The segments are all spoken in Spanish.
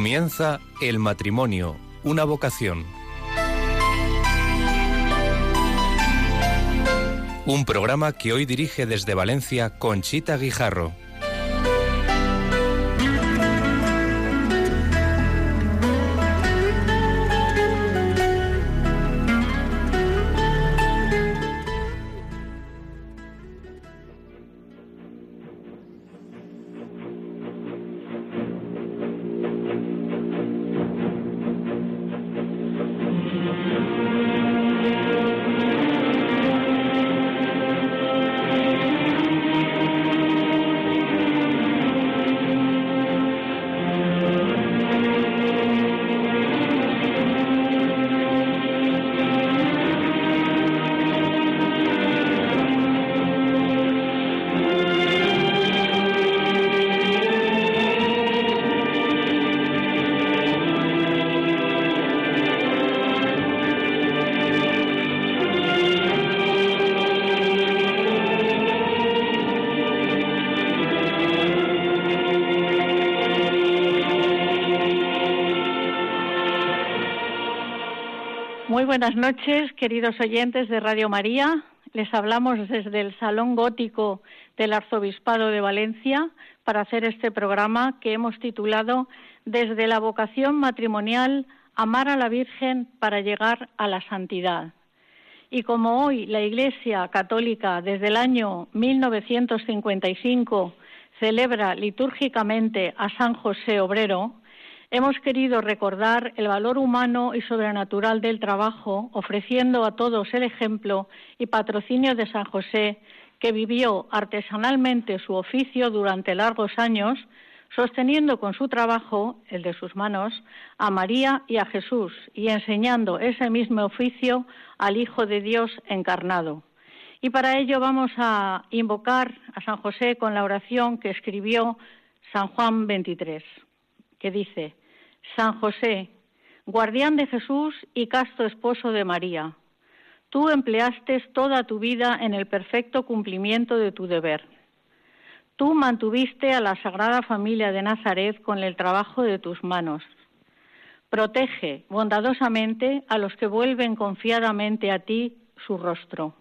Comienza el matrimonio, una vocación. Un programa que hoy dirige desde Valencia Conchita Guijarro. Buenas noches, queridos oyentes de Radio María. Les hablamos desde el Salón Gótico del Arzobispado de Valencia para hacer este programa que hemos titulado Desde la vocación matrimonial, amar a la Virgen para llegar a la santidad. Y como hoy la Iglesia Católica desde el año 1955 celebra litúrgicamente a San José Obrero, Hemos querido recordar el valor humano y sobrenatural del trabajo, ofreciendo a todos el ejemplo y patrocinio de San José, que vivió artesanalmente su oficio durante largos años, sosteniendo con su trabajo, el de sus manos, a María y a Jesús, y enseñando ese mismo oficio al Hijo de Dios encarnado. Y para ello vamos a invocar a San José con la oración que escribió San Juan 23, que dice, San José, guardián de Jesús y casto esposo de María, tú empleaste toda tu vida en el perfecto cumplimiento de tu deber. Tú mantuviste a la Sagrada Familia de Nazaret con el trabajo de tus manos. Protege bondadosamente a los que vuelven confiadamente a ti su rostro.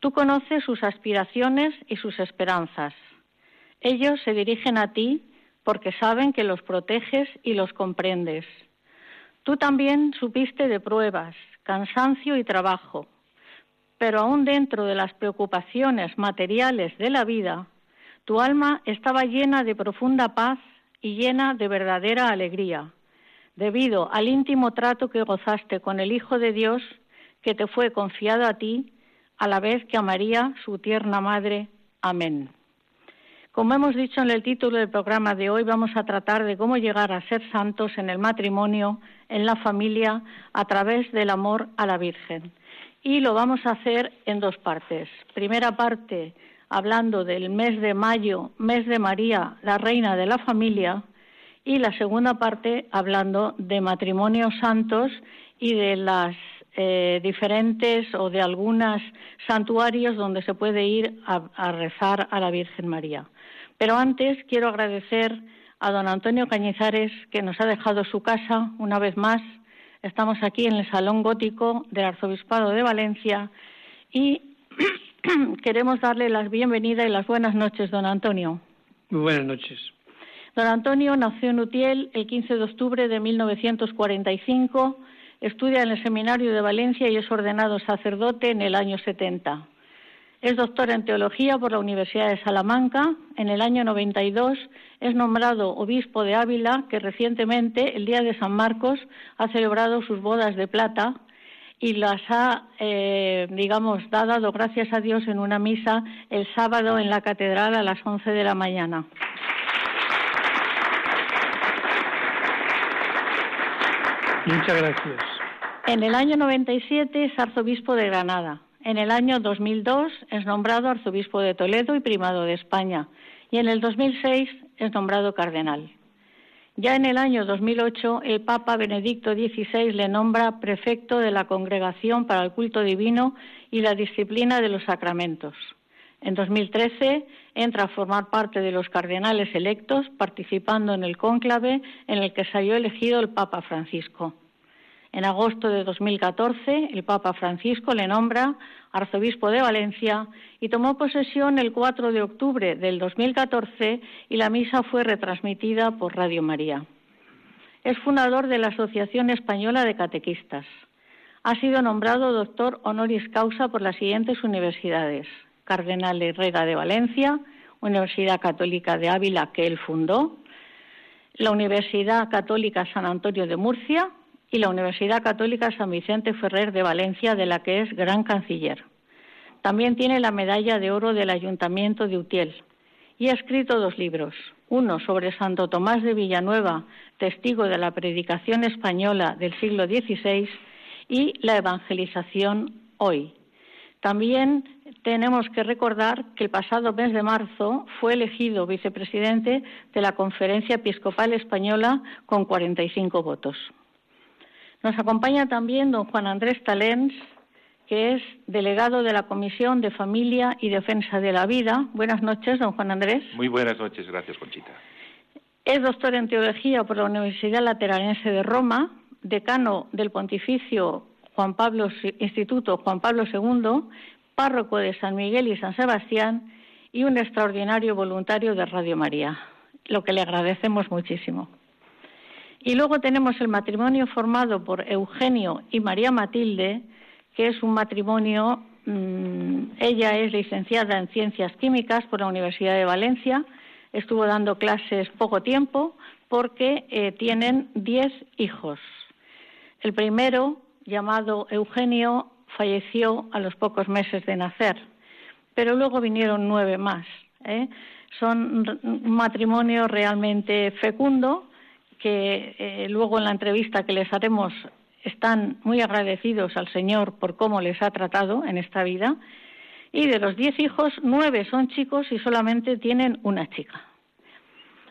Tú conoces sus aspiraciones y sus esperanzas. Ellos se dirigen a ti porque saben que los proteges y los comprendes. Tú también supiste de pruebas, cansancio y trabajo, pero aún dentro de las preocupaciones materiales de la vida, tu alma estaba llena de profunda paz y llena de verdadera alegría, debido al íntimo trato que gozaste con el Hijo de Dios que te fue confiado a ti, a la vez que a María, su tierna madre. Amén. Como hemos dicho en el título del programa de hoy, vamos a tratar de cómo llegar a ser santos en el matrimonio, en la familia, a través del amor a la Virgen. Y lo vamos a hacer en dos partes. Primera parte, hablando del mes de mayo, mes de María, la reina de la familia, y la segunda parte, hablando de matrimonios santos y de las eh, diferentes o de algunos santuarios donde se puede ir a rezar a la Virgen María. Pero antes quiero agradecer a don Antonio Cañizares que nos ha dejado su casa una vez más. Estamos aquí en el Salón Gótico del Arzobispado de Valencia y queremos darle las bienvenidas y las buenas noches, don Antonio. Muy buenas noches. Don Antonio nació en Utiel el 15 de octubre de 1945, estudia en el Seminario de Valencia y es ordenado sacerdote en el año 70. Es doctor en teología por la Universidad de Salamanca. En el año 92 es nombrado obispo de Ávila, que recientemente, el día de San Marcos, ha celebrado sus bodas de plata y las ha, eh, digamos, dado gracias a Dios en una misa el sábado en la catedral a las 11 de la mañana. Muchas gracias. En el año 97 es arzobispo de Granada. En el año 2002 es nombrado arzobispo de Toledo y primado de España y en el 2006 es nombrado cardenal. Ya en el año 2008 el Papa Benedicto XVI le nombra prefecto de la Congregación para el Culto Divino y la Disciplina de los Sacramentos. En 2013 entra a formar parte de los cardenales electos, participando en el cónclave en el que salió elegido el Papa Francisco. En agosto de 2014, el Papa Francisco le nombra arzobispo de Valencia y tomó posesión el 4 de octubre del 2014 y la misa fue retransmitida por Radio María. Es fundador de la Asociación Española de Catequistas. Ha sido nombrado doctor honoris causa por las siguientes universidades: Cardenal Herrera de Valencia, Universidad Católica de Ávila, que él fundó, la Universidad Católica San Antonio de Murcia y la Universidad Católica San Vicente Ferrer de Valencia, de la que es gran canciller. También tiene la medalla de oro del Ayuntamiento de Utiel y ha escrito dos libros, uno sobre Santo Tomás de Villanueva, testigo de la predicación española del siglo XVI, y la evangelización hoy. También tenemos que recordar que el pasado mes de marzo fue elegido vicepresidente de la Conferencia Episcopal Española con 45 votos. Nos acompaña también don Juan Andrés Talens, que es delegado de la Comisión de Familia y Defensa de la Vida. Buenas noches, don Juan Andrés. Muy buenas noches, gracias, Conchita. Es doctor en Teología por la Universidad Lateranense de Roma, decano del Pontificio Juan Pablo, Instituto Juan Pablo II, párroco de San Miguel y San Sebastián y un extraordinario voluntario de Radio María, lo que le agradecemos muchísimo. Y luego tenemos el matrimonio formado por Eugenio y María Matilde, que es un matrimonio, mm, ella es licenciada en Ciencias Químicas por la Universidad de Valencia, estuvo dando clases poco tiempo porque eh, tienen diez hijos. El primero, llamado Eugenio, falleció a los pocos meses de nacer, pero luego vinieron nueve más. ¿eh? Son un matrimonio realmente fecundo que eh, luego en la entrevista que les haremos están muy agradecidos al Señor por cómo les ha tratado en esta vida. Y de los diez hijos, nueve son chicos y solamente tienen una chica.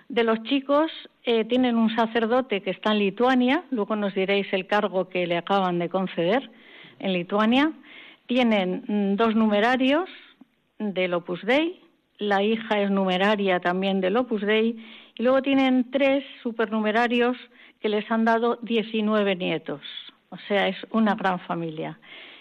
De los chicos eh, tienen un sacerdote que está en Lituania, luego nos diréis el cargo que le acaban de conceder en Lituania. Tienen mm, dos numerarios del Opus Dei, la hija es numeraria también del Opus Dei, y luego tienen tres supernumerarios que les han dado 19 nietos. O sea, es una gran familia.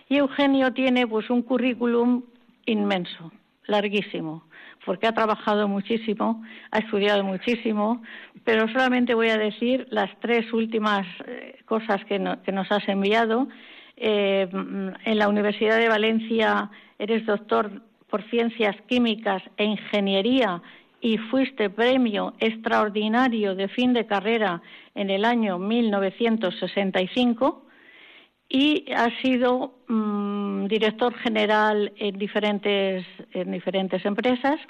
Y Eugenio tiene pues un currículum inmenso, larguísimo, porque ha trabajado muchísimo, ha estudiado muchísimo, pero solamente voy a decir las tres últimas eh, cosas que, nos has enviado. Eh, en la Universidad de Valencia eres doctor por Ciencias Químicas e Ingeniería y fuiste premio extraordinario de fin de carrera en el año 1965 y ha sido mm, director general en diferentes, en diferentes empresas.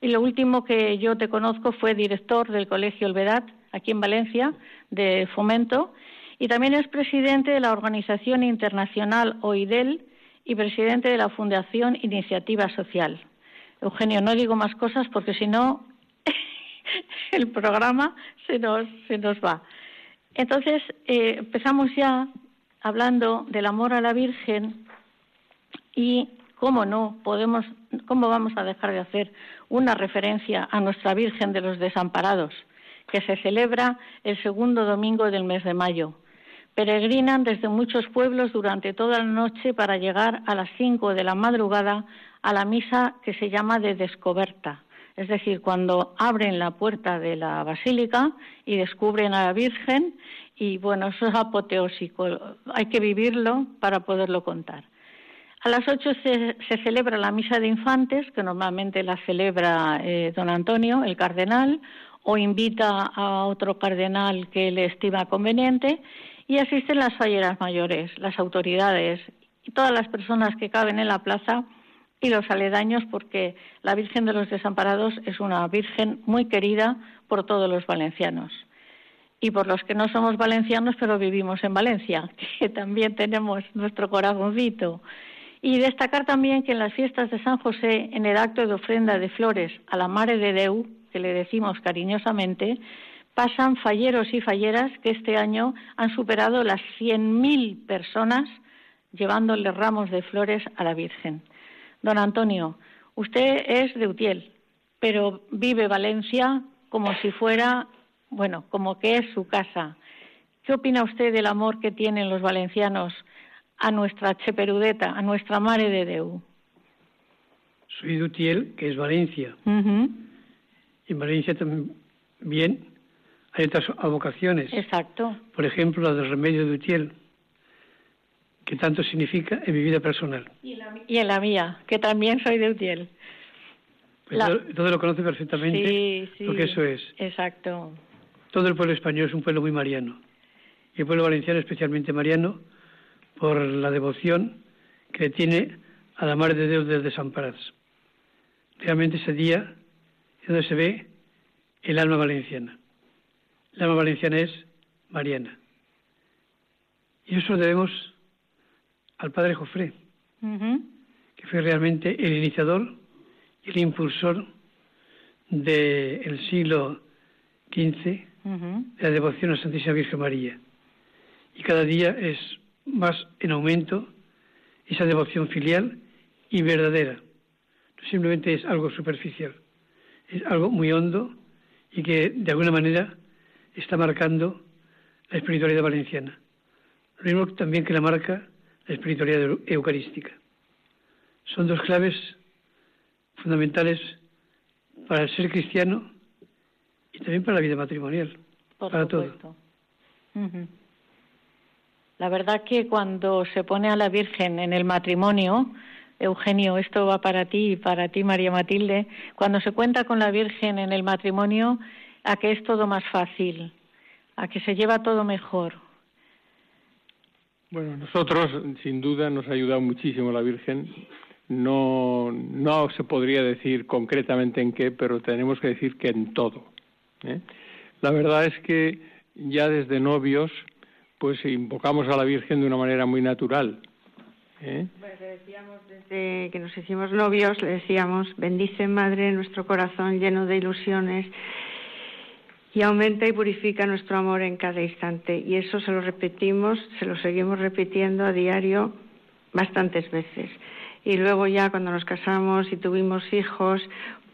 Y lo último que yo te conozco fue director del Colegio Olvedad, aquí en Valencia, de Fomento, y también es presidente de la Organización Internacional OIDEL y presidente de la Fundación Iniciativa Social. Eugenio, no digo más cosas porque si no el programa se nos, se nos va. Entonces, eh, empezamos ya hablando del amor a la Virgen y cómo no podemos, cómo vamos a dejar de hacer una referencia a nuestra Virgen de los Desamparados, que se celebra el segundo domingo del mes de mayo. Peregrinan desde muchos pueblos durante toda la noche para llegar a las cinco de la madrugada a la misa que se llama de descoberta, es decir, cuando abren la puerta de la basílica y descubren a la Virgen, y bueno, eso es apoteósico, hay que vivirlo para poderlo contar. A las ocho se, celebra la misa de infantes, que normalmente la celebra eh, don Antonio, el cardenal, o invita a otro cardenal que le estima conveniente, y asisten las falleras mayores, las autoridades y todas las personas que caben en la plaza y los aledaños porque la Virgen de los Desamparados es una Virgen muy querida por todos los valencianos y por los que no somos valencianos pero vivimos en Valencia, que también tenemos nuestro corazoncito. Y destacar también que en las fiestas de San José, en el acto de ofrenda de flores a la Mare de Deu, que le decimos cariñosamente, pasan falleros y falleras que este año han superado las 100.000 personas llevándole ramos de flores a la Virgen. Don Antonio, usted es de Utiel pero vive Valencia como si fuera, bueno, como que es su casa. ¿Qué opina usted del amor que tienen los valencianos a nuestra Cheperudeta, a nuestra Mare de Deu? Soy de Utiel, que es Valencia. Y en Valencia también hay otras vocaciones. Exacto. Por ejemplo, la del remedio de Utiel, que tanto significa en mi vida personal. Y en la, mía, que también soy de Utiel. Pues todo, lo conoce perfectamente sí, sí, lo que eso es. Exacto. Todo el pueblo español es un pueblo muy mariano. Y el pueblo valenciano especialmente mariano por la devoción que tiene a la Madre de Dios de Desamparados. Realmente ese día es donde se ve el alma valenciana. El alma valenciana es mariana. Y eso debemos al padre Jofré, que fue realmente el iniciador y el impulsor del siglo XV de la devoción a Santísima Virgen María. Y cada día es más en aumento esa devoción filial y verdadera. No simplemente es algo superficial, es algo muy hondo y que de alguna manera está marcando la espiritualidad valenciana. Lo mismo también que la marca la espiritualidad eucarística. Son dos claves fundamentales para el ser cristiano y también para la vida matrimonial, para todo. La verdad que cuando se pone a la Virgen en el matrimonio, Eugenio, esto va para ti y para ti, María Matilde, cuando se cuenta con la Virgen en el matrimonio, a que es todo más fácil, a que se lleva todo mejor. Bueno, nosotros, sin duda, nos ha ayudado muchísimo la Virgen. No, no se podría decir concretamente en qué, pero tenemos que decir que en todo. ¿eh? La verdad es que ya desde novios, pues invocamos a la Virgen de una manera muy natural. ¿eh? Le decíamos desde que nos hicimos novios, le decíamos, bendice Madre nuestro corazón lleno de ilusiones y aumenta y purifica nuestro amor en cada instante. Y eso se lo repetimos, se lo seguimos repitiendo a diario bastantes veces. Y luego ya cuando nos casamos y tuvimos hijos,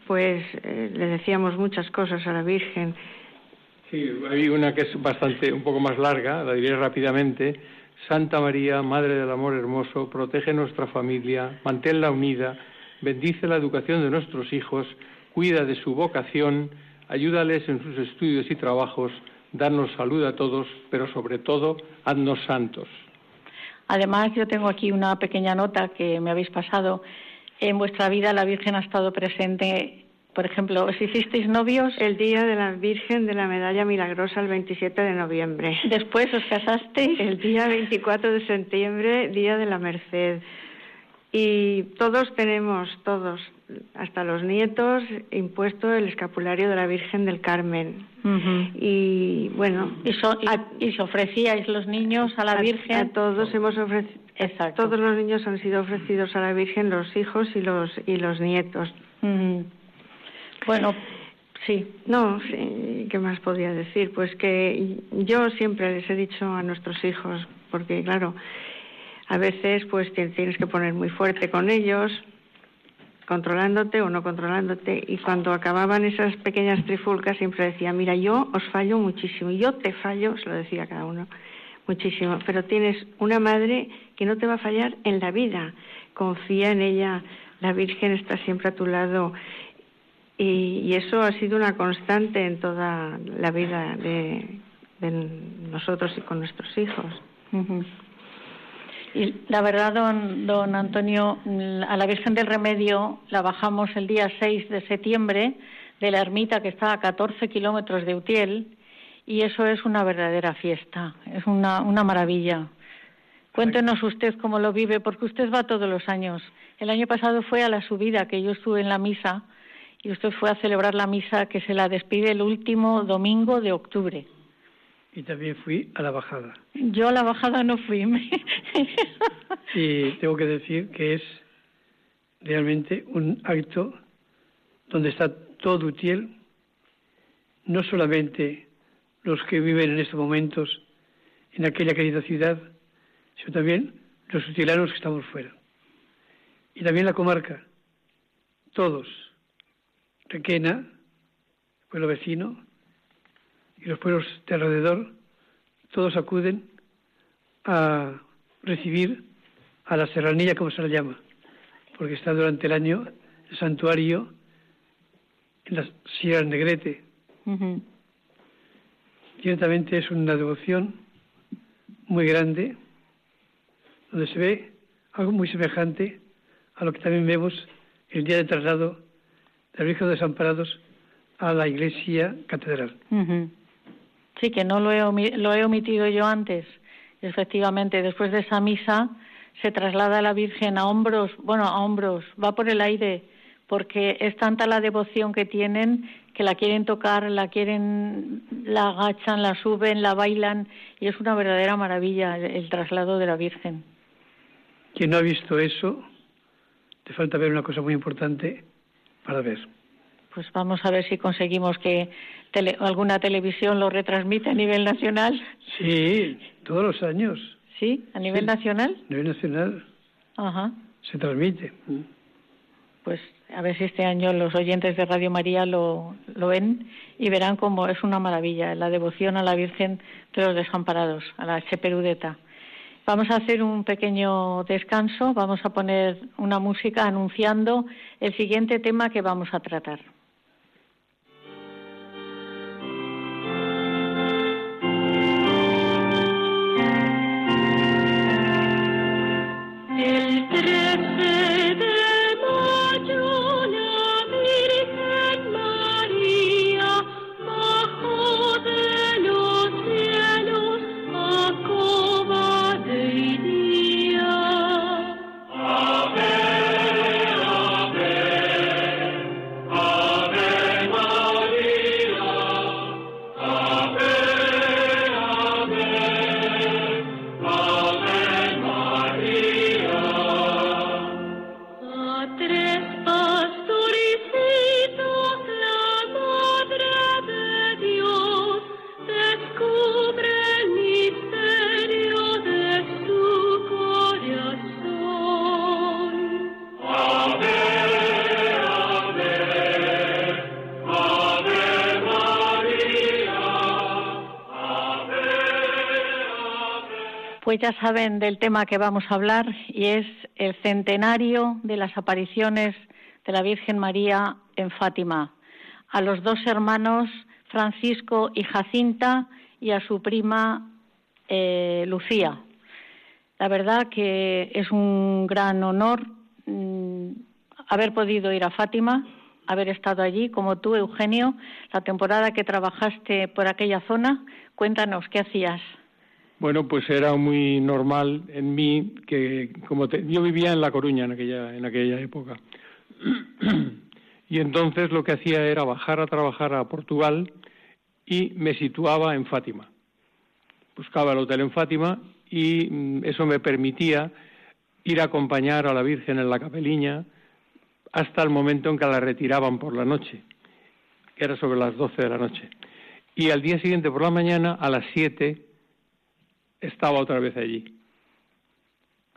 pues eh, le decíamos muchas cosas a la Virgen. Sí, hay una que es bastante, un poco más larga, la diré rápidamente. Santa María, Madre del Amor Hermoso, protege nuestra familia, manténla unida, bendice la educación de nuestros hijos, cuida de su vocación, ayúdales en sus estudios y trabajos, darnos salud a todos, pero sobre todo, haznos santos. Además, yo tengo aquí una pequeña nota que me habéis pasado. En vuestra vida la Virgen ha estado presente por ejemplo, si hicisteis novios. El día de la Virgen de la Medalla Milagrosa, el 27 de noviembre. Después os casasteis. El día 24 de septiembre, día de la Merced. Y todos tenemos, todos, hasta los nietos, impuesto el escapulario de la Virgen del Carmen. Y bueno. ¿Y, se ofrecíais los niños a la Virgen? A, todos hemos ofrecido. Exacto. Todos los niños han sido ofrecidos a la Virgen, los hijos y los, y los nietos. Bueno, sí. No, ¿qué más podría decir? Pues que yo siempre les he dicho a nuestros hijos, porque claro, a veces pues tienes que poner muy fuerte con ellos, controlándote o no controlándote. Y cuando acababan esas pequeñas trifulcas siempre decía, mira, yo os fallo muchísimo, yo te fallo, se lo decía cada uno, muchísimo, pero tienes una madre que no te va a fallar en la vida. Confía en ella, la Virgen está siempre a tu lado. Y, eso ha sido una constante en toda la vida de, nosotros y con nuestros hijos. Y la verdad, don, don Antonio, a la Virgen del Remedio la bajamos el día 6 de septiembre de la ermita que está a 14 kilómetros de Utiel y eso es una verdadera fiesta, es una, una maravilla. Cuéntenos usted cómo lo vive, porque usted va todos los años. El año pasado fue a la subida, que yo estuve en la misa, y usted fue a celebrar la misa que se la despide el último domingo de octubre y también fui a la bajada. Yo a la bajada no fui. y tengo que decir que es realmente un acto donde está todo Utiel, no solamente los que viven en estos momentos en aquella querida ciudad, sino también los utilanos que estamos fuera. Y también la comarca, todos, Requena, pueblo vecino, y los pueblos de alrededor, todos acuden a recibir a la serranilla, como se la llama, porque está durante el año el santuario en la Sierra Negrete. Ciertamente es una devoción muy grande, donde se ve algo muy semejante a lo que también vemos el día de traslado del Virgen de Desamparados a la iglesia catedral. Sí, que no lo he, lo he omitido yo antes. Efectivamente, después de esa misa se traslada a la Virgen a hombros, bueno, a hombros, va por el aire, porque es tanta la devoción que tienen que la quieren tocar, la quieren, la agachan, la suben, la bailan, y es una verdadera maravilla el, traslado de la Virgen. Quien no ha visto eso, te falta ver una cosa muy importante para ver. Pues vamos a ver si conseguimos que alguna televisión lo retransmite a nivel nacional. Sí, todos los años. ¿Sí? ¿A nivel nacional? A nivel nacional. Ajá. Se transmite. Pues a ver si este año los oyentes de Radio María lo, lo ven y verán cómo es una maravilla la devoción a la Virgen de los Desamparados, a la Cheperudeta. Vamos a hacer un pequeño descanso, vamos a poner una música anunciando el siguiente tema que vamos a tratar. El 13 ya saben del tema que vamos a hablar y es el centenario de las apariciones de la Virgen María en Fátima, a los dos hermanos Francisco y Jacinta y a su prima eh, Lucía. La verdad que es un gran honor mm, haber podido ir a Fátima, haber estado allí, como tú, Eugenio, la temporada que trabajaste por aquella zona. Cuéntanos, ¿qué hacías? Bueno, pues era muy normal en mí que como yo vivía en La Coruña en aquella en aquella época. y entonces lo que hacía era bajar a trabajar a Portugal y me situaba en Fátima. Buscaba el hotel en Fátima y mm, eso me permitía ir a acompañar a la Virgen en la capeliña hasta el momento en que la retiraban por la noche, que era sobre las 12 de la noche. Y al día siguiente por la mañana, a las 7, estaba otra vez allí.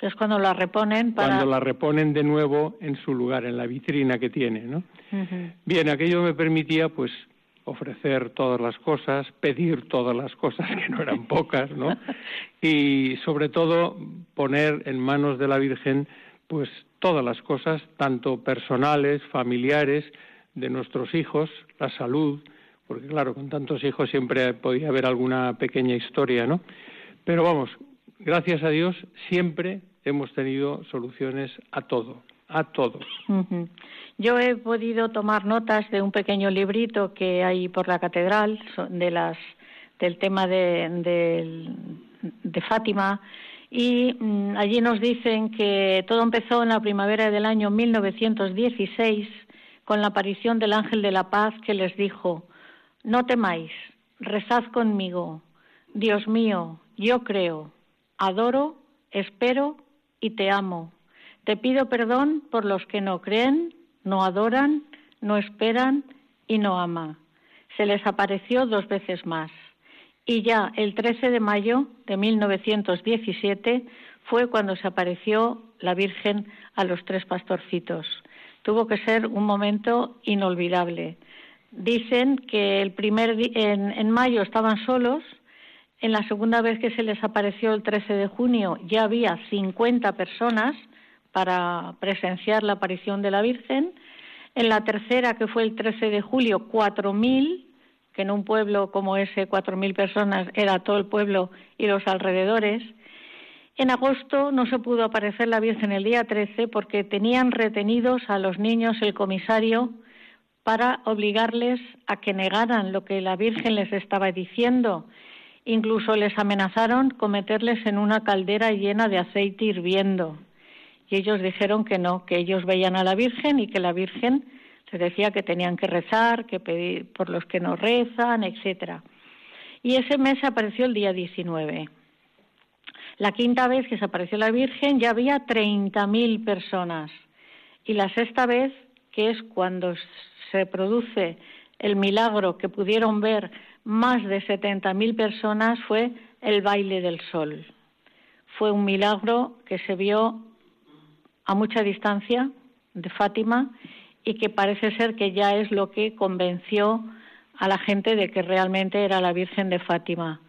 Es cuando la reponen para... Cuando la reponen de nuevo en su lugar, en la vitrina que tiene, ¿no? Bien, aquello me permitía, pues, ofrecer todas las cosas, pedir todas las cosas, que no eran pocas, ¿no? y, sobre todo, poner en manos de la Virgen, pues, todas las cosas, tanto personales, familiares, de nuestros hijos, la salud, porque, claro, con tantos hijos siempre podía haber alguna pequeña historia, ¿no? Pero vamos, gracias a Dios siempre hemos tenido soluciones a todo, a todo. Yo he podido tomar notas de un pequeño librito que hay por la catedral de las del tema de, de, Fátima y mm, allí nos dicen que todo empezó en la primavera del año 1916 con la aparición del ángel de la paz que les dijo, no temáis, rezad conmigo, Dios mío, yo creo, adoro, espero y te amo. Te pido perdón por los que no creen, no adoran, no esperan y no aman. Se les apareció dos veces más. Y ya el 13 de mayo de 1917 fue cuando se apareció la Virgen a los tres pastorcitos. tuvo que ser un momento inolvidable. Dicen que el primer en, en mayo estaban solos, en la segunda vez que se les apareció el 13 de junio ya había 50 personas para presenciar la aparición de la Virgen. En la tercera, que fue el 13 de julio, 4.000, que en un pueblo como ese, 4.000 personas era todo el pueblo y los alrededores. En agosto no se pudo aparecer la Virgen el día 13 porque tenían retenidos a los niños el comisario para obligarles a que negaran lo que la Virgen les estaba diciendo. Incluso les amenazaron con meterles en una caldera llena de aceite hirviendo. Y ellos dijeron que no, que ellos veían a la Virgen y que la Virgen les decía que tenían que rezar, que pedir por los que no rezan, etcétera. Y ese mes apareció el día 19. La quinta vez que se apareció la Virgen ya había 30.000 personas. Y la sexta vez, que es cuando se produce el milagro que pudieron ver más de 70.000 personas, fue el baile del sol. Fue un milagro que se vio a mucha distancia de Fátima y que parece ser que ya es lo que convenció a la gente de que realmente era la Virgen de Fátima.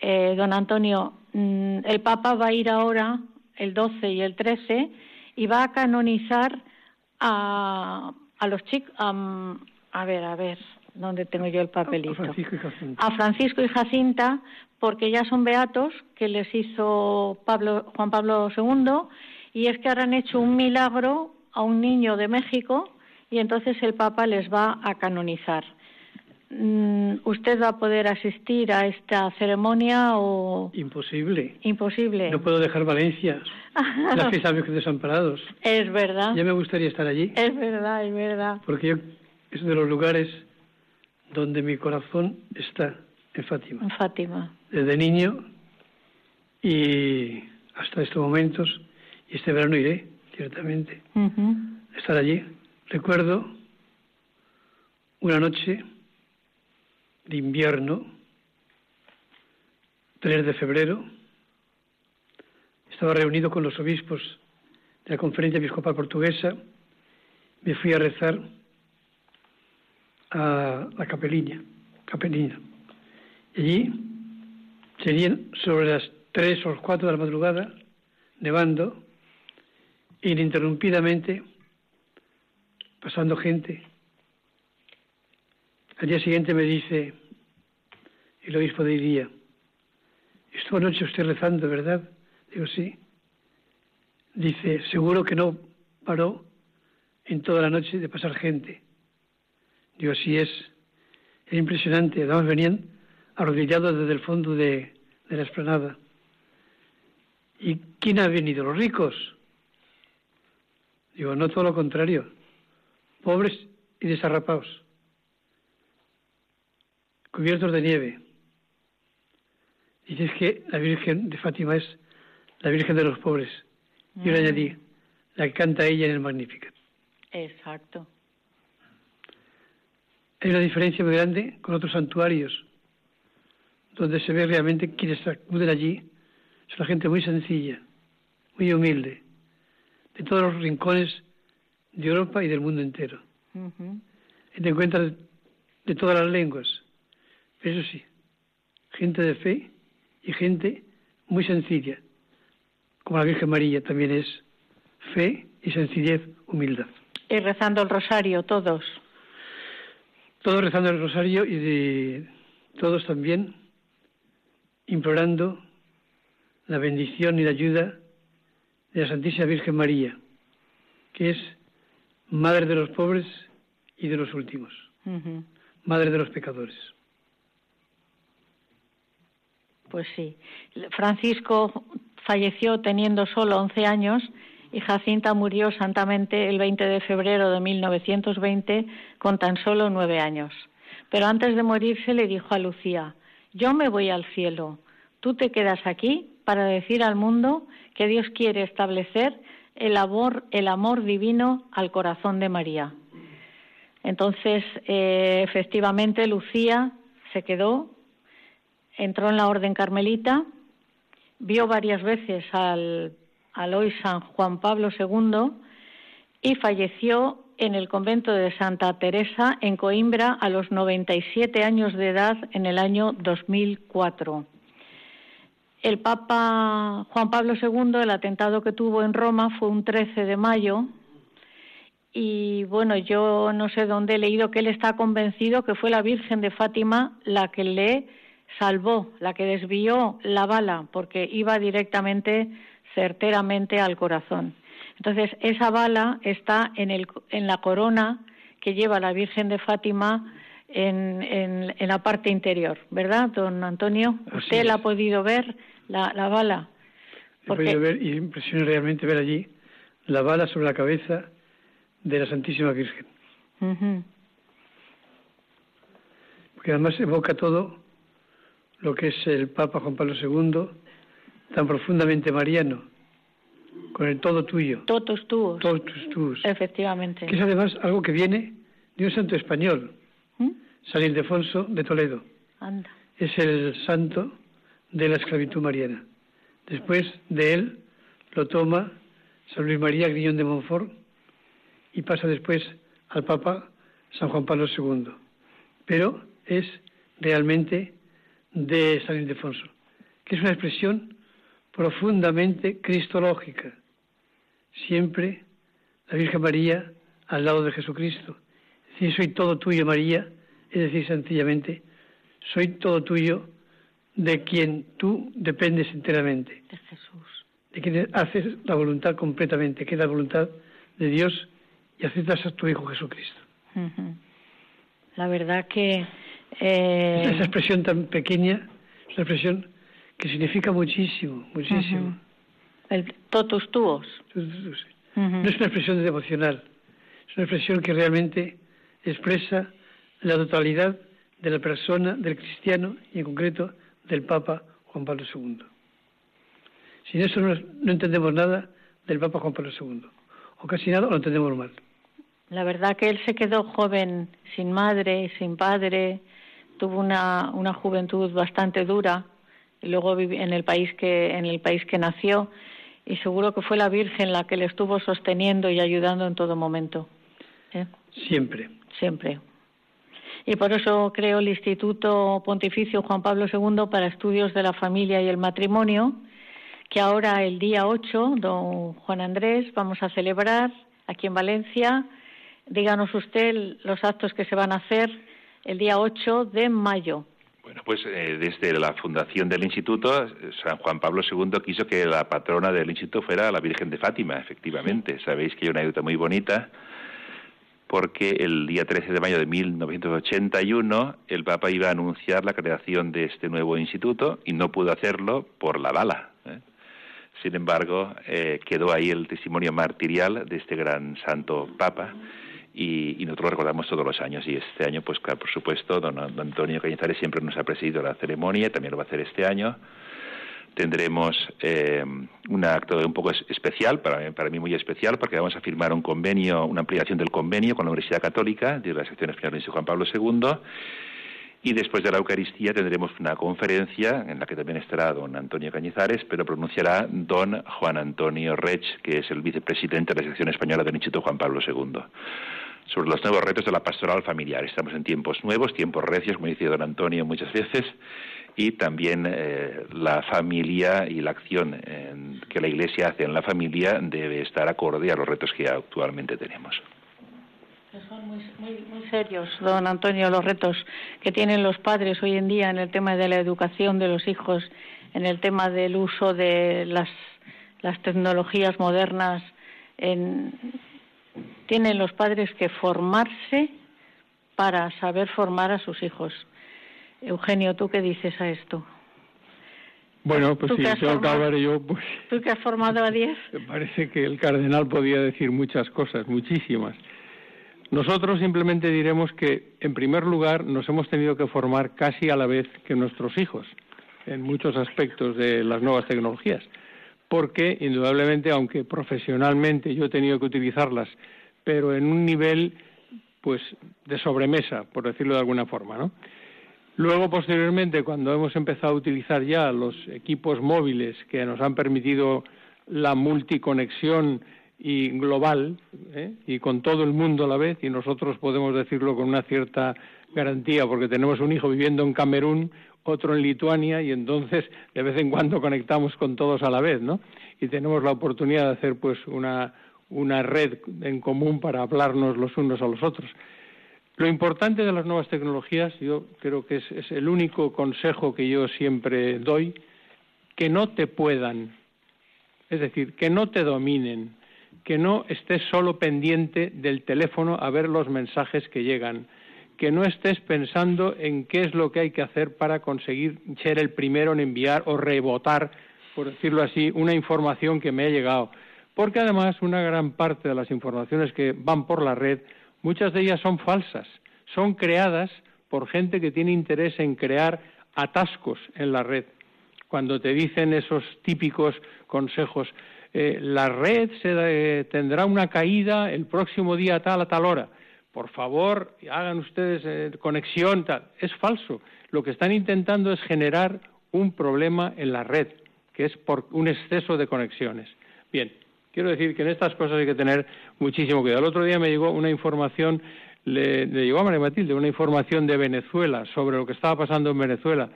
Eh, don Antonio, mm, el Papa va a ir ahora, el 12 y el 13, y va a canonizar a, a los chicos, a ver, a ver, ¿dónde tengo yo el papelito? A Francisco y Jacinta. A Francisco y Jacinta, porque ya son beatos que les hizo Pablo, Juan Pablo II, y es que ahora han hecho un milagro a un niño de México y entonces el Papa les va a canonizar. Mm, ¿Usted va a poder asistir a esta ceremonia o...? Imposible. Imposible. No puedo dejar Valencia, las fiestas de desamparados. Es verdad. Ya me gustaría estar allí. Es verdad, es verdad. Porque yo es de los lugares donde mi corazón está, en Fátima. En Fátima. Desde niño y hasta estos momentos, y este verano iré, ciertamente, estar allí. Recuerdo una noche de invierno, 3 de febrero, estaba reunido con los obispos de la Conferencia Episcopal Portuguesa, me fui a rezar a la capeliña, capeliña. Y allí serían sobre las 3 o las 4 de la madrugada, nevando, ininterrumpidamente, pasando gente, al día siguiente me dice el obispo de Iría, estuvo anoche usted rezando, ¿verdad? Digo, sí. Dice, seguro que no paró en toda la noche de pasar gente. Digo, así es. Era impresionante. Además venían arrodillados desde el fondo de, de la esplanada. ¿Y quién ha venido? ¿Los ricos? Digo, no todo lo contrario. Pobres y desarrapados cubiertos de nieve. Dices que la Virgen de Fátima es la Virgen de los pobres. Yo le mm. añadí, la que canta ella en el Magnificat. Exacto. Hay una diferencia muy grande con otros santuarios, donde se ve realmente quienes acuden allí son la gente muy sencilla, muy humilde, de todos los rincones de Europa y del mundo entero. Y te encuentras de todas las lenguas, eso sí, gente de fe y gente muy sencilla, como la Virgen María también es fe y sencillez, humildad. Y rezando el rosario, todos. Todos rezando el rosario y de todos también implorando la bendición y la ayuda de la Santísima Virgen María, que es Madre de los pobres y de los últimos, Madre de los pecadores. Pues sí. Francisco falleció teniendo solo 11 años y Jacinta murió santamente el 20 de febrero de 1920 con tan solo nueve años. Pero antes de morirse le dijo a Lucía, yo me voy al cielo, tú te quedas aquí para decir al mundo que Dios quiere establecer el amor, el amor divino al corazón de María. Entonces, eh, efectivamente, Lucía se quedó entró en la orden carmelita, vio varias veces al, al hoy San Juan Pablo II y falleció en el convento de Santa Teresa en Coimbra a los 97 años de edad en el año 2004. El Papa Juan Pablo II, el atentado que tuvo en Roma fue un 13 de mayo y bueno, yo no sé dónde he leído que él está convencido que fue la Virgen de Fátima la que le salvó, la que desvió la bala, porque iba directamente, certeramente al corazón. Entonces, esa bala está en, el, en la corona que lleva la Virgen de Fátima en, en, la parte interior, ¿verdad, don Antonio? ¿Usted la ha podido ver, la, la bala? He podido ver y impresiona realmente ver allí la bala sobre la cabeza de la Santísima Virgen. Porque además evoca todo lo que es el Papa Juan Pablo II, tan profundamente mariano, con el todo tuyo. Todos. Todos tus tuyos. Efectivamente. Que es además algo que viene de un santo español, ¿Mm? San Ildefonso de Toledo. Anda. Es el santo de la esclavitud mariana. Después de él lo toma San Luis María Griñón de Montfort y pasa después al Papa San Juan Pablo II. Pero es realmente de San Ildefonso, que es una expresión profundamente cristológica. Siempre la Virgen María al lado de Jesucristo. Es decir, soy todo tuyo, María, es decir, sencillamente, soy todo tuyo de quien tú dependes enteramente. De Jesús. De quien haces la voluntad completamente, que es la voluntad de Dios y aceptas a tu Hijo Jesucristo. La verdad que... Eh... Esa expresión tan pequeña es una expresión que significa muchísimo, muchísimo. El totus tuos. No es una expresión devocional, es una expresión que realmente expresa la totalidad de la persona del cristiano y en concreto del Papa Juan Pablo II. Sin eso no, no entendemos nada del Papa Juan Pablo II, o casi nada lo entendemos mal. La verdad que él se quedó joven, sin madre, sin padre, tuvo una, una juventud bastante dura, luego en el país que en el país que nació y seguro que fue la Virgen la que le estuvo sosteniendo y ayudando en todo momento. ¿eh? Siempre. Siempre. Y por eso creo el Instituto Pontificio Juan Pablo II para Estudios de la Familia y el Matrimonio, que ahora el día 8, don Juan Andrés, vamos a celebrar aquí en Valencia Díganos usted los actos que se van a hacer el día 8 de mayo. Bueno, pues eh, desde la fundación del instituto, San Juan Pablo II quiso que la patrona del instituto fuera la Virgen de Fátima, efectivamente. Sabéis que hay una anécdota muy bonita, porque el día 13 de mayo de 1981 el Papa iba a anunciar la creación de este nuevo instituto y no pudo hacerlo por la bala. ¿eh? Sin embargo, eh, quedó ahí el testimonio martirial de este gran santo Papa y, nosotros lo recordamos todos los años. Y este año pues por supuesto don, Antonio Cañizares siempre nos ha presidido la ceremonia también lo va a hacer este año. Tendremos eh, un acto un poco especial para, para mí muy especial porque vamos a firmar un convenio una ampliación del convenio con la Universidad Católica de la sección española de Juan Pablo II y después de la Eucaristía tendremos una conferencia en la que también estará don Antonio Cañizares, pero pronunciará don Juan Antonio Rech, que es el vicepresidente de la sección española del Instituto Juan Pablo II sobre los nuevos retos de la pastoral familiar. Estamos en tiempos nuevos, tiempos recios, como dice don Antonio muchas veces, y también eh, la familia y la acción que la Iglesia hace en la familia debe estar acorde a los retos que actualmente tenemos. Son muy, muy, serios, don Antonio, los retos que tienen los padres hoy en día en el tema de la educación de los hijos, en el tema del uso de las, las tecnologías modernas en, tienen los padres que formarse para saber formar a sus hijos. Eugenio, ¿tú qué dices a esto? Bueno, pues sí, tengo que hablar yo, pues... ¿Tú que has formado a diez? Me parece que el cardenal podía decir muchas cosas, muchísimas. Nosotros simplemente diremos que, en primer lugar, nos hemos tenido que formar casi a la vez que nuestros hijos, en muchos aspectos de las nuevas tecnologías porque indudablemente, aunque profesionalmente yo he tenido que utilizarlas, pero en un nivel pues de sobremesa, por decirlo de alguna forma. Luego, posteriormente, cuando hemos empezado a utilizar ya los equipos móviles que nos han permitido la multiconexión y global ¿eh? y con todo el mundo a la vez y nosotros podemos decirlo con una cierta garantía porque tenemos un hijo viviendo en Camerún, otro en Lituania y entonces de vez en cuando conectamos con todos a la vez, ¿no? Y tenemos la oportunidad de hacer pues una, una red en común para hablarnos los unos a los otros. Lo importante de las nuevas tecnologías, yo creo que es, el único consejo que yo siempre doy, que no te puedan, es decir, que no te dominen, que no estés solo pendiente del teléfono a ver los mensajes que llegan, que no estés pensando en qué es lo que hay que hacer para conseguir ser el primero en enviar o rebotar, por decirlo así, una información que me ha llegado. Porque además una gran parte de las informaciones que van por la red muchas de ellas son falsas, son creadas por gente que tiene interés en crear atascos en la red. Cuando te dicen esos típicos consejos, eh, la red se, eh, tendrá una caída el próximo día tal a tal hora. Por favor, hagan ustedes eh, conexión, tal. Es falso. Lo que están intentando es generar un problema en la red, que es por un exceso de conexiones. Bien, Quiero decir que en estas cosas hay que tener muchísimo cuidado. El otro día me llegó una información, le, llegó a María Matilde una información de Venezuela sobre lo que estaba pasando en Venezuela.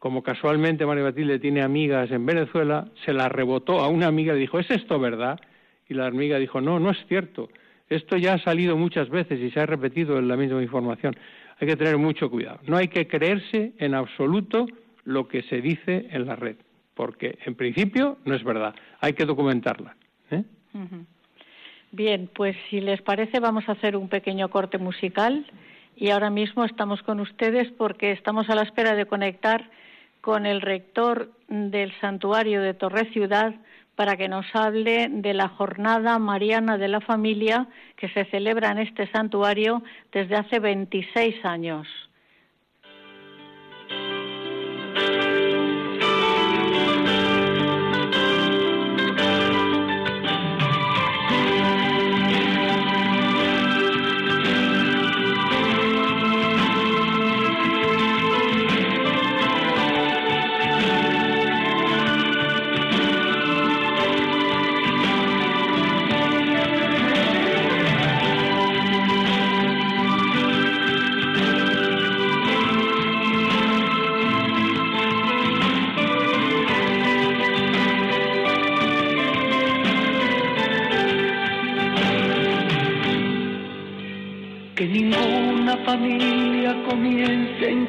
Como casualmente María Matilde tiene amigas en Venezuela, se la rebotó a una amiga y le dijo, ¿es esto verdad? Y la amiga dijo, no, no es cierto. Esto ya ha salido muchas veces y se ha repetido en la misma información. Hay que tener mucho cuidado. No hay que creerse en absoluto lo que se dice en la red, porque en principio no es verdad. Hay que documentarla. ¿Eh? Bien, pues si les parece vamos a hacer un pequeño corte musical y ahora mismo estamos con ustedes porque estamos a la espera de conectar con el rector del santuario de Torre Ciudad para que nos hable de la jornada mariana de la familia que se celebra en este santuario desde hace 26 años.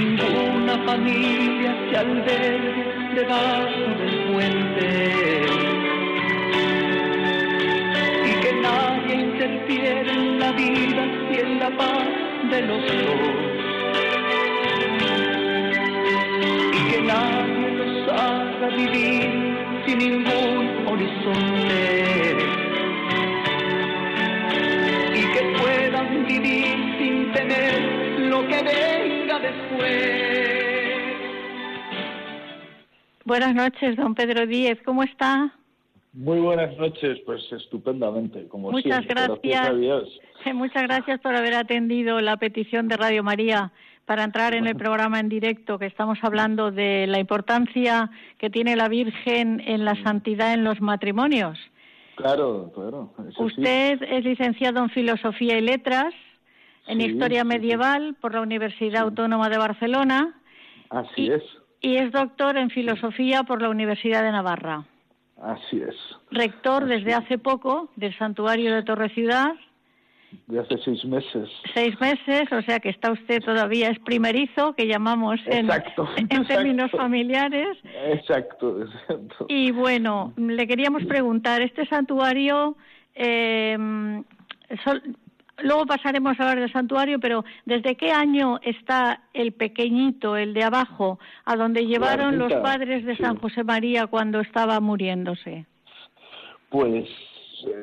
ninguna familia se albergue debajo del puente y que nadie interfiere en la vida y en la paz de los dos y que nadie los haga vivir sin ningún horizonte y que puedan vivir sin temer lo que después. Buenas noches, don Pedro Díez, ¿cómo está? Muy buenas noches, pues estupendamente, como Muchas gracias. Muchas gracias por haber atendido la petición de Radio María para entrar en el programa en directo que estamos hablando de la importancia que tiene la Virgen en la santidad en los matrimonios. Claro, claro. Usted es licenciado en Filosofía y Letras, en Historia Medieval por la Universidad Autónoma de Barcelona. Así es. Y es doctor en Filosofía por la Universidad de Navarra. Así es. Rector desde hace poco del Santuario de Torre Ciudad. De hace seis meses. Seis meses, o sea que está usted todavía, es primerizo, que llamamos en, en términos familiares. Exacto, exacto. Y bueno, le queríamos preguntar, este santuario eh, luego pasaremos a hablar del santuario, pero ¿desde qué año está el pequeñito, el de abajo, a donde llevaron los padres de San José María cuando estaba muriéndose? Pues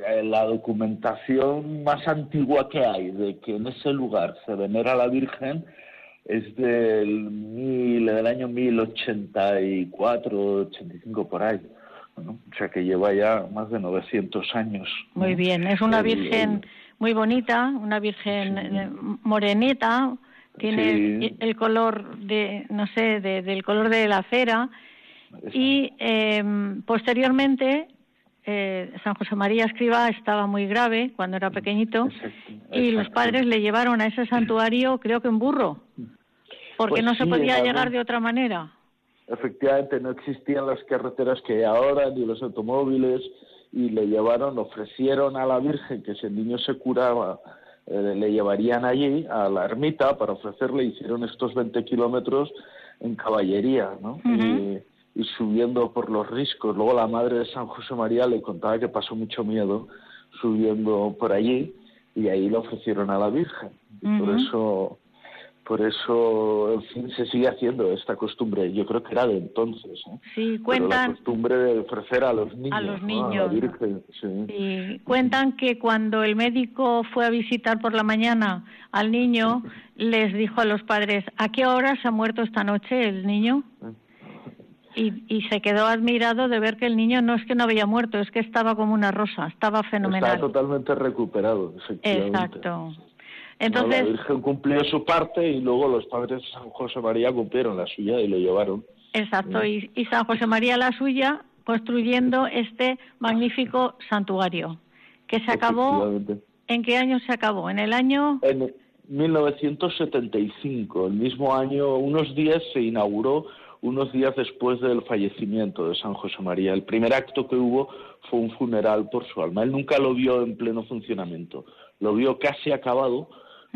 eh, la documentación más antigua que hay de que en ese lugar se venera a la Virgen es del, mil, del año 1084, 85 por ahí. o sea que lleva ya más de 900 años. Muy bien, es una virgen muy bonita, una virgen eh, morenita, tiene el color de, no sé, del color de la cera. Y em, posteriormente eh, San José María Escriba estaba muy grave cuando era pequeñito y los padres le llevaron a ese santuario creo que en burro porque pues no se podía llegar de otra manera. Efectivamente, no existían las carreteras que hay ahora ni los automóviles y le llevaron, ofrecieron a la Virgen que si el niño se curaba eh, le llevarían allí a la ermita para ofrecerle, hicieron estos 20 kilómetros en caballería, ¿no? y, subiendo por los riscos. Luego la madre de San José María le contaba que pasó mucho miedo subiendo por allí y ahí le ofrecieron a la Virgen. Y por eso por eso, en fin, se sigue haciendo esta costumbre. Yo creo que era de entonces. ¿eh? Sí, cuentan. la costumbre de ofrecer a los niños. A los niños. sí. Cuentan que cuando el médico fue a visitar por la mañana al niño, les dijo a los padres: ¿A qué hora se ha muerto esta noche el niño? Y, y, se quedó admirado de ver que el niño no es que no había muerto, es que estaba como una rosa, estaba fenomenal. Estaba totalmente recuperado, efectivamente. Exacto. Entonces, la Virgen cumplió su parte y luego los padres de San José María cumplieron la suya y lo llevaron. Exacto, y, San José María la suya construyendo este magnífico santuario que se acabó. ¿En qué año se acabó? ¿En el año? En 1975, el mismo año, unos días se inauguró, unos días después del fallecimiento de San José María. El primer acto que hubo fue un funeral por su alma. Él nunca lo vio en pleno funcionamiento, lo vio casi acabado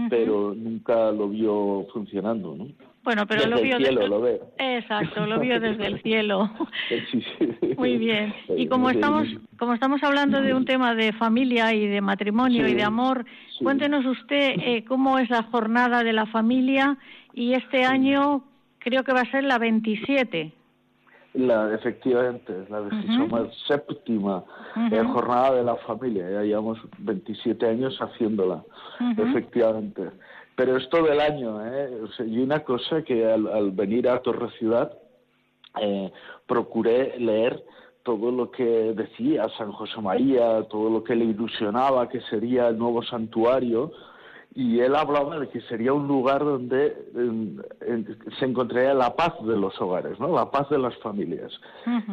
pero nunca lo vio funcionando, ¿no? Bueno, pero desde lo vio el cielo, desde... lo ve. Exacto, lo vio desde el cielo. Sí, sí. Muy bien. Y como estamos como estamos hablando de un tema de familia y de matrimonio y de amor, cuéntenos usted eh, cómo es la jornada de la familia y este año creo que va a ser la 27. La, efectivamente, la séptima eh, jornada de la familia. Ya llevamos 27 años haciéndola, efectivamente. Pero esto del año, ¿eh? y una cosa que al, venir a Torre Ciudad eh, procuré leer todo lo que decía San José María, todo lo que le ilusionaba que sería el nuevo santuario, y él hablaba de que sería un lugar donde se encontraría la paz de los hogares, ¿no? la paz de las familias.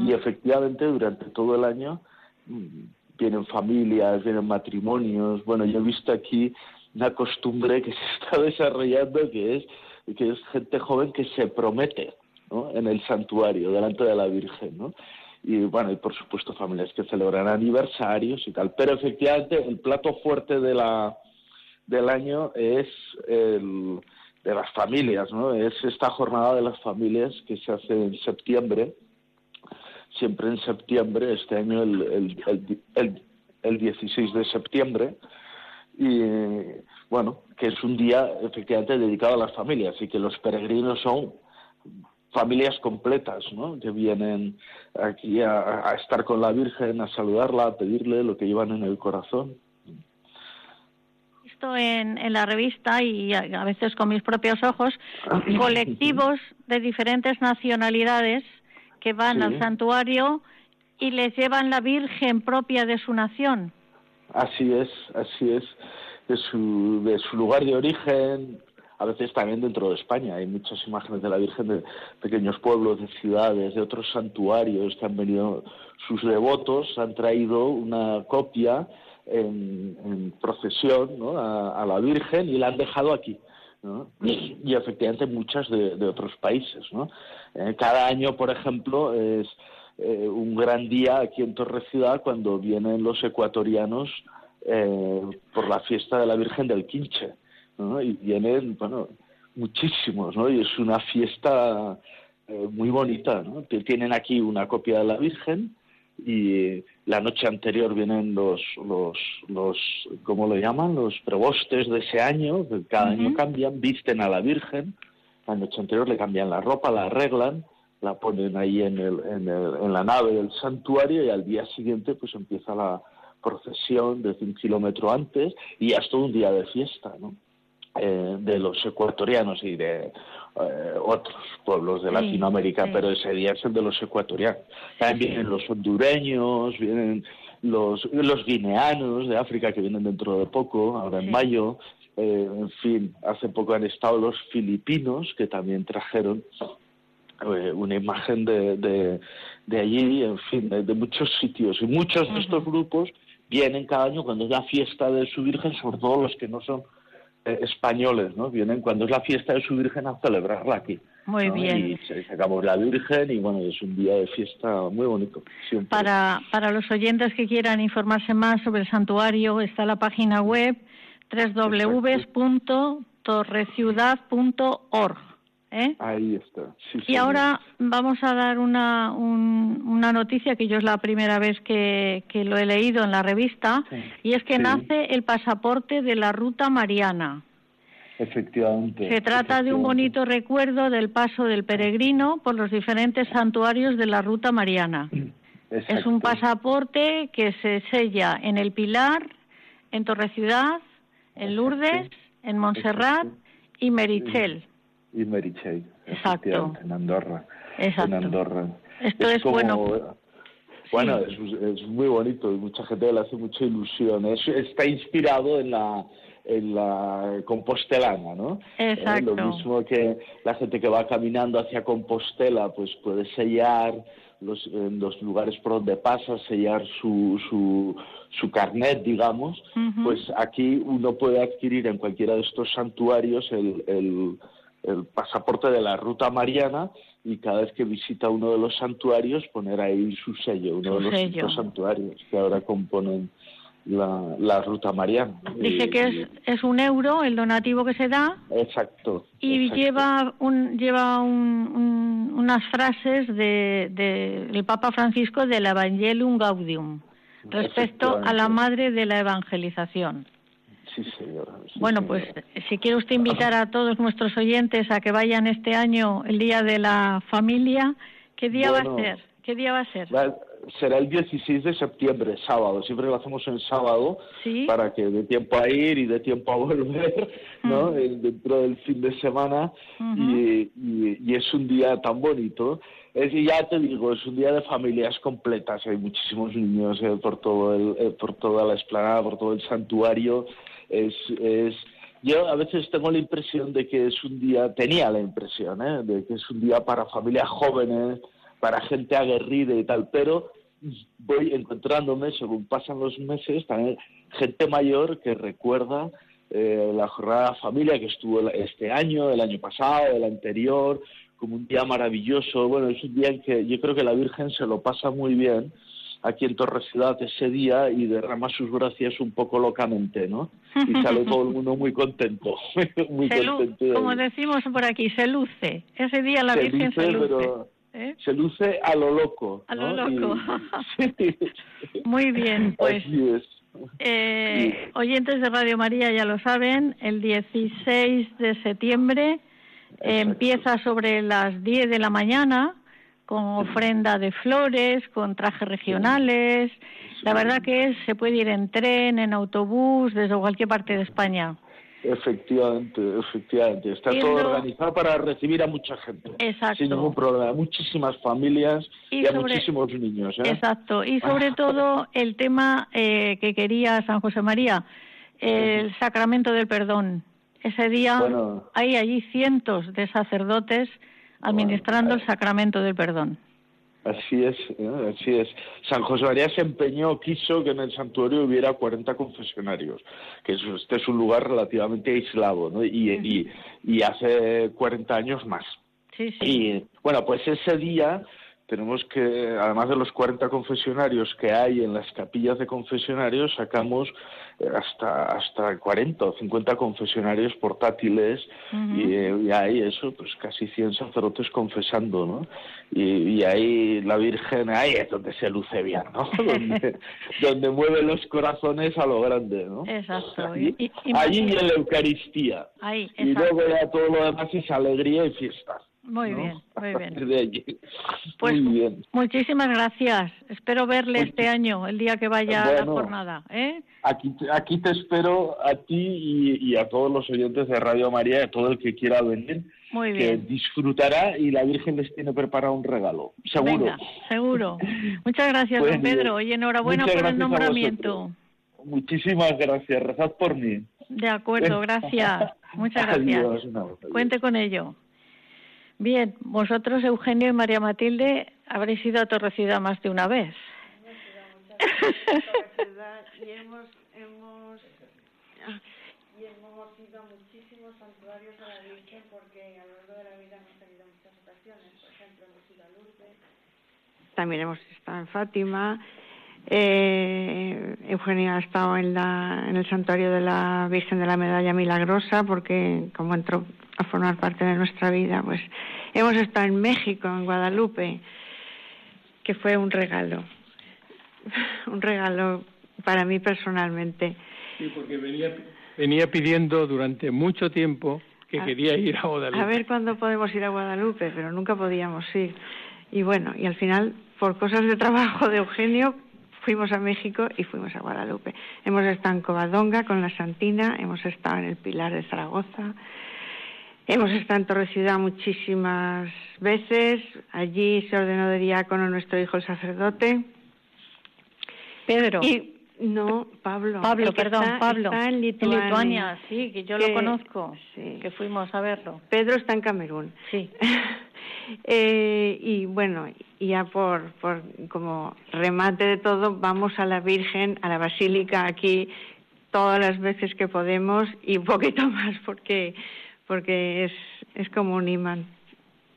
Y efectivamente durante todo el año mm, vienen familias, vienen matrimonios. Bueno, yo he visto aquí una costumbre que se está desarrollando que es que es gente joven que se promete ¿no? en el santuario delante de la Virgen, ¿no? y bueno, y por supuesto familias que celebran aniversarios y tal. Pero efectivamente el plato fuerte de la del año es el de las familias, ¿no? Es esta jornada de las familias que se hace en septiembre, siempre en septiembre, este año el, el, el, 16 de septiembre, y bueno, que es un día efectivamente dedicado a las familias y que los peregrinos son familias completas, ¿no? Que vienen aquí a estar con la Virgen, a saludarla, a pedirle lo que llevan en el corazón en, en la revista y a, veces con mis propios ojos colectivos de diferentes nacionalidades que van al santuario y les llevan la Virgen propia de su nación. Así es, así es. De su, de su lugar de origen, a veces también dentro de España. Hay muchas imágenes de la Virgen de pequeños pueblos, de ciudades, de otros santuarios que han venido sus devotos, han traído una copia en, procesión a, la Virgen y la han dejado aquí. Y, efectivamente muchas de, otros países. Eh, cada año, por ejemplo, es eh, un gran día aquí en Torre Ciudad cuando vienen los ecuatorianos eh, por la fiesta de la Virgen del Quinche. Y vienen, bueno, muchísimos, ¿no? Y es una fiesta muy bonita, ¿no? Tienen aquí una copia de la Virgen y la noche anterior vienen los, los, los ¿cómo lo llaman? Los prebostes de ese año, que cada año cambian, visten a la Virgen, la noche anterior le cambian la ropa, la arreglan, la ponen ahí en, el, en, el, en la nave del santuario y al día siguiente pues empieza la procesión desde un kilómetro antes y todo un día de fiesta, ¿no? Eh, de los ecuatorianos y de eh, otros pueblos de Latinoamérica, pero ese día es el de los ecuatorianos. También vienen los hondureños, vienen los, los guineanos de África que vienen dentro de poco, ahora en mayo. Eh, en fin, hace poco han estado los filipinos que también trajeron una imagen de, de, de, allí, en fin, de, muchos sitios. Y muchos de estos grupos vienen cada año cuando es la fiesta de su Virgen, sobre todo los que no son eh, españoles, ¿no? Vienen cuando es la fiesta de su Virgen a celebrarla aquí. Muy bien. Y se sacamos la Virgen y bueno, es un día de fiesta muy bonito. Para, para los oyentes que quieran informarse más sobre el santuario, está la página web www.torreciudad.org. ¿eh? Ahí está. y ahora vamos a dar una, una noticia que yo es la primera vez que, que lo he leído en la revista, y es que nace el pasaporte de la Ruta Mariana. Efectivamente. Se trata de un bonito recuerdo del paso del peregrino por los diferentes santuarios de la Ruta Mariana. Es un pasaporte que se sella en El Pilar, en Torre Ciudad, en Lourdes, en Montserrat y Merichel y Merichey. Exacto. En Andorra. Exacto. En Andorra. Esto es, bueno. Bueno, es, muy bonito y mucha gente le hace mucha ilusión. está inspirado en la en la compostelana, ¿no? Exacto. lo mismo que la gente que va caminando hacia Compostela, pues puede sellar los, en los lugares por donde pasa, sellar su, su, su carnet, digamos, pues aquí uno puede adquirir en cualquiera de estos santuarios el, el el pasaporte de la ruta mariana y cada vez que visita uno de los santuarios poner ahí su sello, uno de los santuarios que ahora componen la, la ruta mariana. Dice que es, es un euro el donativo que se da. Exacto. Y lleva un, lleva un, unas frases de, de, del Papa Francisco del Evangelium Gaudium respecto a la madre de la evangelización. Sí, señora. bueno, pues si quiere usted invitar a todos nuestros oyentes a que vayan este año, el Día de la Familia, ¿qué día va a ser? ¿Qué día va a ser? será el 16 de septiembre, sábado. Siempre lo hacemos en sábado para que dé tiempo a ir y dé tiempo a volver, ¿no? Dentro del fin de semana. y, y, es un día tan bonito. Es, ya te digo, es un día de familias completas. Hay muchísimos niños eh, por, todo el, eh, por toda la explanada, por todo el santuario es, es yo a veces tengo la impresión de que es un día, tenía la impresión, ¿eh? de que es un día para familias jóvenes, para gente aguerrida y tal, pero voy encontrándome, según pasan los meses, también gente mayor que recuerda eh, la jornada familia que estuvo este año, el año pasado, el anterior, como un día maravilloso. Bueno, es un día en que yo creo que la Virgen se lo pasa muy bien aquí en Torre Ciudad ese día y derrama sus gracias un poco locamente, ¿no? Y sale todo el mundo muy contento, muy contento. como decimos por aquí, se luce. Ese día la Virgen se luce. ¿eh? Se luce a lo loco. A lo loco. Muy bien, pues. Eh, oyentes de Radio María ya lo saben, el 16 de septiembre empieza sobre las 10 de la mañana con ofrenda de flores, con trajes regionales. La verdad que es, se puede ir en tren, en autobús, desde cualquier parte de España. Efectivamente, efectivamente. Está todo organizado para recibir a mucha gente. Exacto. Sin ningún problema. Muchísimas familias y, a muchísimos niños. ¿eh? Exacto. Y sobre todo el tema eh, que quería San José María, el sacramento del perdón. Ese día hay allí cientos de sacerdotes administrando el sacramento del perdón. Así es, ¿eh? así es. San José María se empeñó, quiso que en el santuario hubiera 40 confesionarios, que este es un lugar relativamente aislado, ¿no? Y, y, hace 40 años más. Sí, sí. Y bueno, pues ese día tenemos que, además de los 40 confesionarios que hay en las capillas de confesionarios, sacamos eh, hasta hasta 40 o 50 confesionarios portátiles y, hay eso, pues casi 100 sacerdotes confesando, ¿no? Y, ahí la Virgen, ahí es donde se luce bien, ¿no? donde, mueve los corazones a lo grande, ¿no? Exacto. Allí, en la Eucaristía. Ahí, y luego ya todo lo demás es alegría y fiesta. Muy bien, muy bien. De allí. Pues muy bien. muchísimas gracias. Espero verle Pues- este año, el día que vaya a la jornada. ¿eh? Aquí, aquí te espero a ti y, y a todos los oyentes de Radio María, a todo el que quiera venir, Muy que disfrutará y la Virgen les tiene preparado un regalo, seguro. Venga, seguro. Muchas gracias, don Bueno, Pedro. Y enhorabuena por el nombramiento. Muchísimas gracias, rezad por mí. De acuerdo, gracias. Muchas gracias. Adiós. Cuente con ello. Bien, vosotros, Eugenio y María Matilde, habréis ido a Torrecida más de una vez. y hemos, hemos, y hemos ido a muchísimos santuarios a la Virgen porque a lo largo de la vida hemos tenido muchas ocasiones. Por ejemplo, hemos ido a Lourdes. También hemos estado en Fátima. Eh, Eugenio ha estado en, la, en el santuario de la Virgen de la Medalla Milagrosa porque como entró a formar parte de nuestra vida, pues hemos estado en México, en Guadalupe, que fue un regalo, un regalo para mí personalmente. Sí, porque venía, venía pidiendo durante mucho tiempo que quería ir a Guadalupe. A ver cuándo podemos ir a Guadalupe, pero nunca podíamos ir. Y bueno, y al final, por cosas de trabajo de Eugenio, fuimos a México y fuimos a Guadalupe. Hemos estado en Covadonga con la Santina, hemos estado en el Pilar de Zaragoza, hemos estado en Torre Ciudad muchísimas veces. Allí se ordenó de diácono nuestro hijo el sacerdote. Pedro. Y no, Pablo. Pablo, perdón, está- Pablo. Está en Lituania. sí, que yo Que- lo conozco, sí. que fuimos a verlo. Pedro está en Camerún. Sí. Eh, y bueno, ya por, por como remate de todo, vamos a la Virgen, a la Basílica aquí todas las veces que podemos y un poquito más porque porque es, es como un imán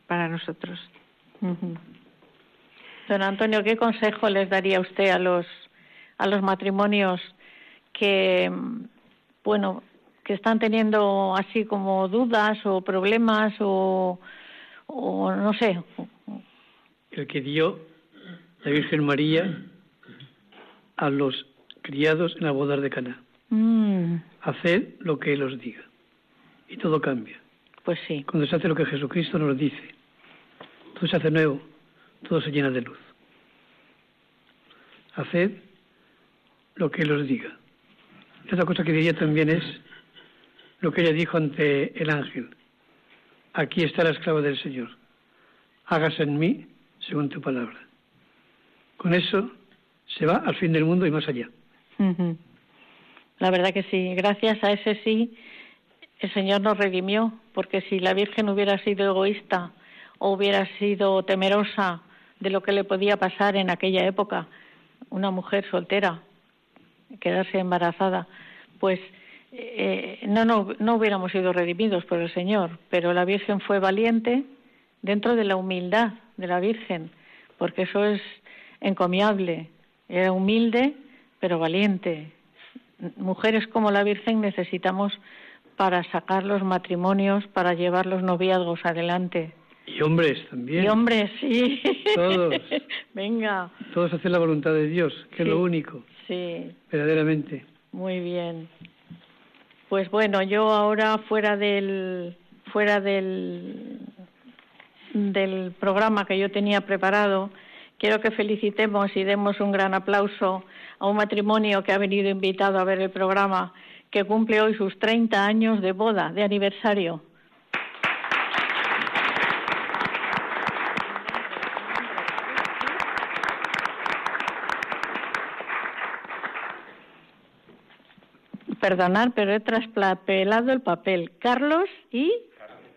para nosotros. Don Antonio, ¿qué consejo les daría usted a los a los matrimonios que bueno que están teniendo así como dudas o problemas o, o no sé El que dio la Virgen María a los criados en la boda de Caná. Mm, Haced lo que Él os diga. Y todo cambia. pues sí Cuando se hace lo que Jesucristo nos dice, todo se hace nuevo, todo se llena de luz. Haced lo que Él os diga. Otra cosa que diría también es lo que ella dijo ante el ángel. Aquí está la esclava del Señor. Hágase en mí según tu palabra. Con eso se va al fin del mundo y más allá. La verdad que sí. Gracias a ese sí, el Señor nos redimió, porque si la Virgen hubiera sido egoísta o hubiera sido temerosa de lo que le podía pasar en aquella época, una mujer soltera, quedarse embarazada, pues eh, no, no, no hubiéramos sido redimidos por el Señor. Pero la Virgen fue valiente dentro de la humildad de la Virgen, porque eso es encomiable. Era humilde, pero valiente. Mujeres como la Virgen necesitamos para sacar los matrimonios, para llevar los noviazgos adelante. Y hombres también. Y hombres, sí. Todos. Venga, Todos hacen la voluntad de Dios, que es lo único, sí, verdaderamente. muy bien. Pues bueno, yo ahora fuera del fuera del del programa que yo tenía preparado, quiero que felicitemos y demos un gran aplauso a un matrimonio que ha venido invitado a ver el programa, que cumple hoy sus 30 años de boda, de aniversario. Perdonar, pero he traspapelado el papel. Carlos y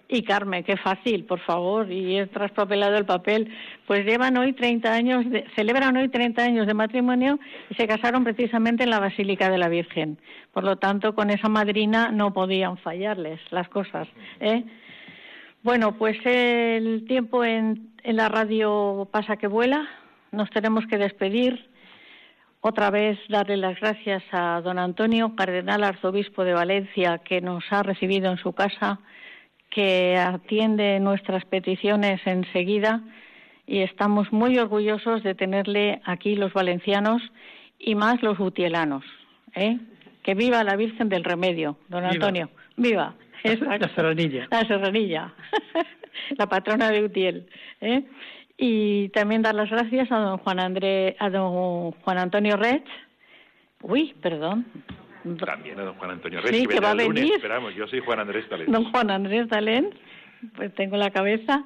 y Carmen, qué fácil, por favor, y he traspapelado el papel. Pues llevan hoy 30 años, de- celebran hoy 30 años de matrimonio y se casaron precisamente en la Basílica de la Virgen. Por lo tanto, con esa madrina no podían fallarles las cosas. ¿eh? Bueno, pues el tiempo en, en la radio pasa que vuela. Nos tenemos que despedir. Otra vez darle las gracias a don Antonio, cardenal arzobispo de Valencia, que nos ha recibido en su casa, que atiende nuestras peticiones enseguida y estamos muy orgullosos de tenerle aquí los valencianos y más los utielanos. ¿eh? Que viva la Virgen del Remedio, don Viva. Antonio. Viva. La- Exacto. la serranilla. La serranilla. la patrona de Utiel. ¿eh? Y también dar las gracias a don Juan André, a don Juan Antonio Rech. Uy, perdón. También a don Juan Antonio Rech, sí, que, va a venir. esperamos, yo soy Juan Andrés Talén. Don Juan Andrés Talén, pues tengo la cabeza.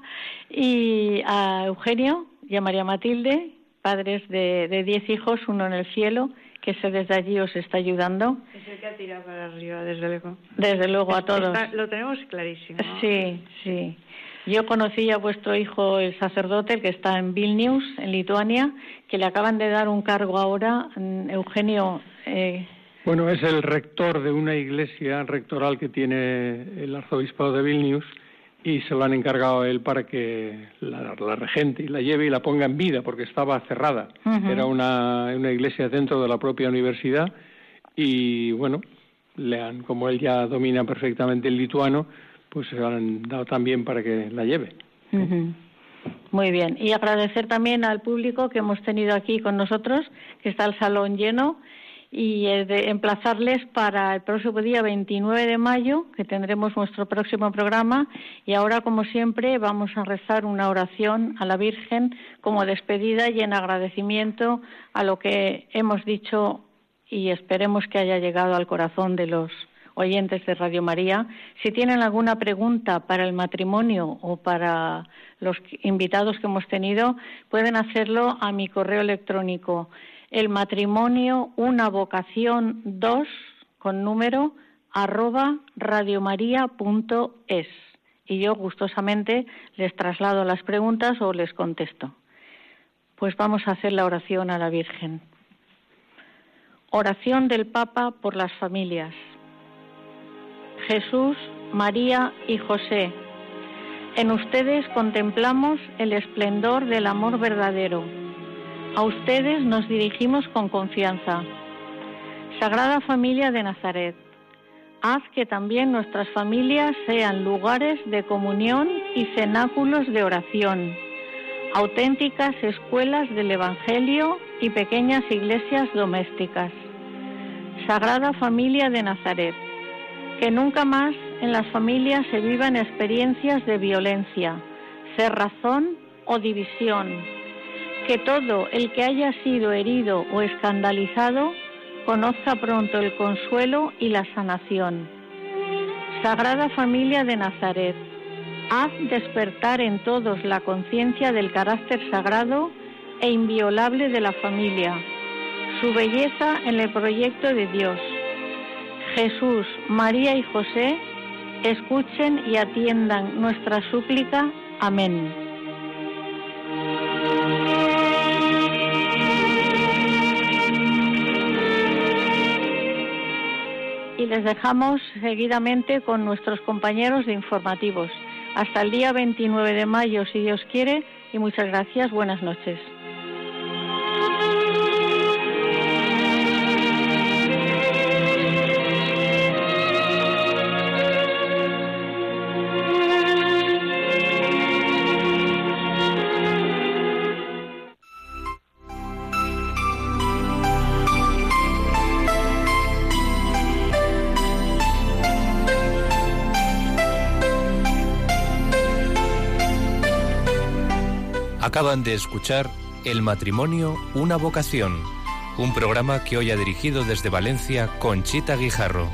Y a Eugenio y a María Matilde, padres de, de diez hijos, uno en el cielo, que ese desde allí os está ayudando. Es el que ha tirado para arriba, desde luego. Desde luego a todos. lo tenemos clarísimo. Sí, sí. Yo conocí a vuestro hijo, el sacerdote, el que está en Vilnius, en Lituania, que le acaban de dar un cargo ahora, mm, Eugenio. Eh... Bueno, es el rector de una iglesia rectoral que tiene el arzobispado de Vilnius y se lo han encargado a él para que la, regente y la lleve y la ponga en vida porque estaba cerrada. Era una, una iglesia dentro de la propia universidad y bueno, le han, como él ya domina perfectamente el lituano, pues se han dado también para que la lleve. Muy bien. Y agradecer también al público que hemos tenido aquí con nosotros, que está el salón lleno y de emplazarles para el próximo día 29 de mayo, que tendremos nuestro próximo programa. Y ahora, como siempre, vamos a rezar una oración a la Virgen como despedida y en agradecimiento a lo que hemos dicho y esperemos que haya llegado al corazón de los oyentes de Radio María. Si tienen alguna pregunta para el matrimonio o para los invitados que hemos tenido, pueden hacerlo a mi correo electrónico el matrimonio, una vocación dos con número arroba radiomaria.es y yo gustosamente les traslado las preguntas o les contesto. Pues vamos a hacer la oración a la Virgen. Oración del Papa por las familias. Jesús, María y José, en ustedes contemplamos el esplendor del amor verdadero a ustedes nos dirigimos con confianza. Sagrada Familia de Nazaret, haz que también nuestras familias sean lugares de comunión y cenáculos de oración, auténticas escuelas del Evangelio y pequeñas iglesias domésticas. Sagrada Familia de Nazaret, que nunca más en las familias se vivan experiencias de violencia, cerrazón o división que todo el que haya sido herido o escandalizado conozca pronto el consuelo y la sanación. Sagrada Familia de Nazaret, haz despertar en todos la conciencia del carácter sagrado e inviolable de la familia, su belleza en el proyecto de Dios. Jesús, María y José, escuchen y atiendan nuestra súplica. Amén. y les dejamos seguidamente con nuestros compañeros de informativos. Hasta el día 29 de mayo, si Dios quiere, y muchas gracias. Buenas noches. Acaban de escuchar El matrimonio, una vocación, un programa que hoy ha dirigido desde Valencia Conchita Guijarro.